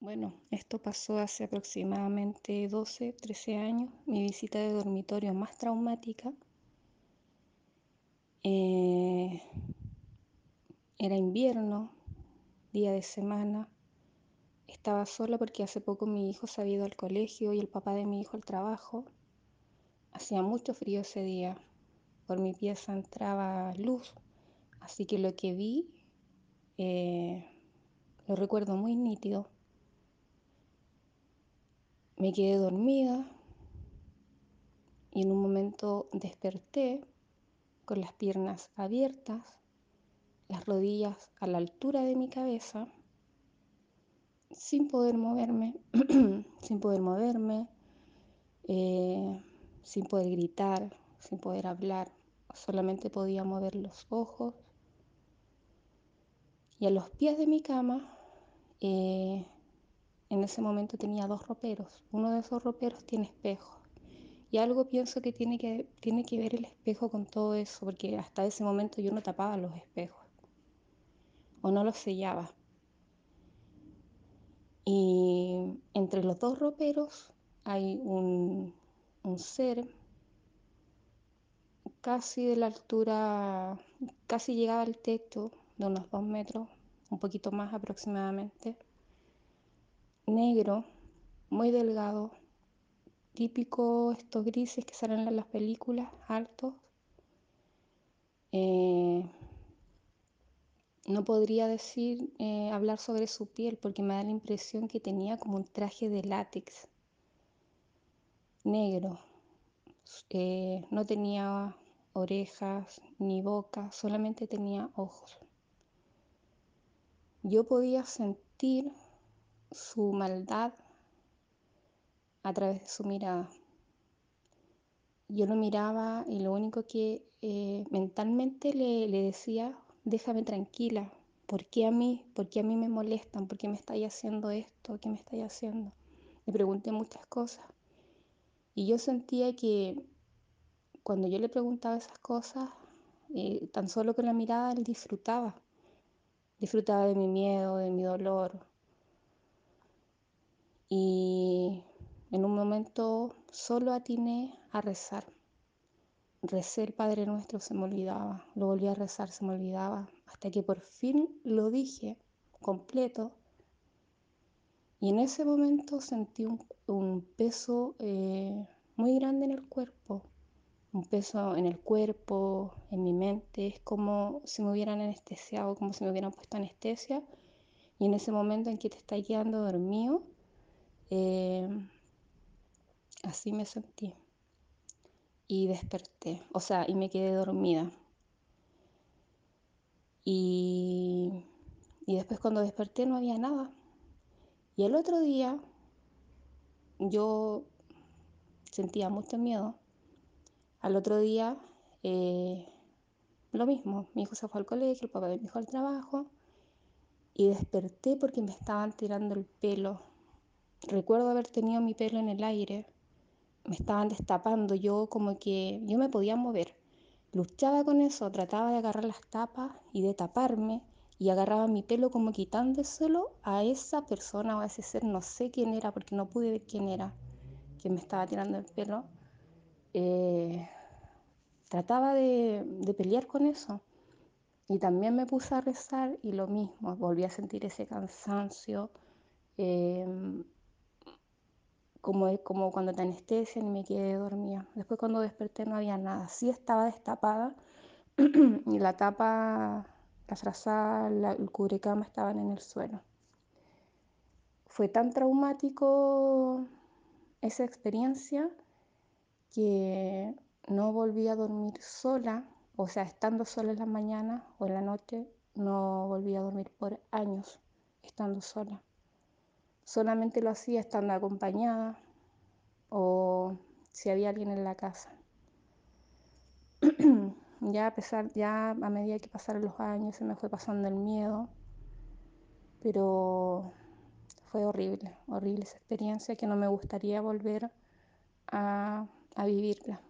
Bueno, esto pasó hace aproximadamente 12, 13 años, mi visita de dormitorio más traumática. Eh, era invierno, día de semana. Estaba sola porque hace poco mi hijo se había ido al colegio y el papá de mi hijo al trabajo. Hacía mucho frío ese día. Por mi pieza entraba luz, así que lo que vi eh, lo recuerdo muy nítido. Me quedé dormida y en un momento desperté con las piernas abiertas, las rodillas a la altura de mi cabeza, sin poder moverme, sin poder moverme, eh, sin poder gritar, sin poder hablar, solamente podía mover los ojos. Y a los pies de mi cama eh, en ese momento tenía dos roperos. Uno de esos roperos tiene espejo. Y algo pienso que tiene, que tiene que ver el espejo con todo eso, porque hasta ese momento yo no tapaba los espejos o no los sellaba. Y entre los dos roperos hay un, un ser casi de la altura, casi llegaba al techo de unos dos metros, un poquito más aproximadamente negro, muy delgado, típico estos grises que salen en las películas, altos. Eh, no podría decir, eh, hablar sobre su piel porque me da la impresión que tenía como un traje de látex negro. Eh, no tenía orejas ni boca, solamente tenía ojos. Yo podía sentir su maldad a través de su mirada. Yo lo miraba y lo único que eh, mentalmente le, le, decía, déjame tranquila, ¿por qué a mí? ¿Por qué a mí me molestan? ¿Por qué me estáis haciendo esto? ¿Qué me estáis haciendo? Le pregunté muchas cosas. Y yo sentía que cuando yo le preguntaba esas cosas, eh, tan solo con la mirada él disfrutaba. Disfrutaba de mi miedo, de mi dolor, y en un momento solo atiné a rezar. Recé el Padre Nuestro, se me olvidaba, lo volví a rezar, se me olvidaba, hasta que por fin lo dije completo. Y en ese momento sentí un, peso eh, muy grande en el cuerpo, un peso en el cuerpo, en mi mente, es como si me hubieran anestesiado, como si me hubieran puesto anestesia. Y en ese momento en que te estás quedando dormido, eh, así me sentí. Y desperté, o sea, y me quedé dormida. Y, y después cuando desperté no había nada. Y el otro día yo sentía mucho miedo. Al otro día eh, lo mismo, mi hijo se fue al colegio, el papá de mi hijo al trabajo y desperté porque me estaban tirando el pelo recuerdo haber tenido mi pelo en el aire, me estaban destapando, yo como que yo me podía mover. Luchaba con eso, trataba de agarrar las tapas y de taparme y agarraba mi pelo como quitándoselo a esa persona o a ese ser, no sé quién era porque no pude ver quién era, que me estaba tirando el pelo. Eh, trataba de, de pelear con eso. Y también me puse a rezar y lo mismo, volví a sentir ese cansancio. Eh, como, como cuando te anestesian y me quedé dormida. Después cuando desperté no había nada. Sí estaba destapada y la tapa, la frazada, la, el cubrecama estaban en el suelo. Fue tan traumático esa experiencia que no volví a dormir sola, o sea, estando sola en la mañana o en la noche, no volví a dormir por años estando sola solamente lo hacía estando acompañada o si había alguien en la casa. ya a pesar, ya a medida que pasaron los años se me fue pasando el miedo, pero fue horrible, horrible esa experiencia que no me gustaría volver a, a vivirla.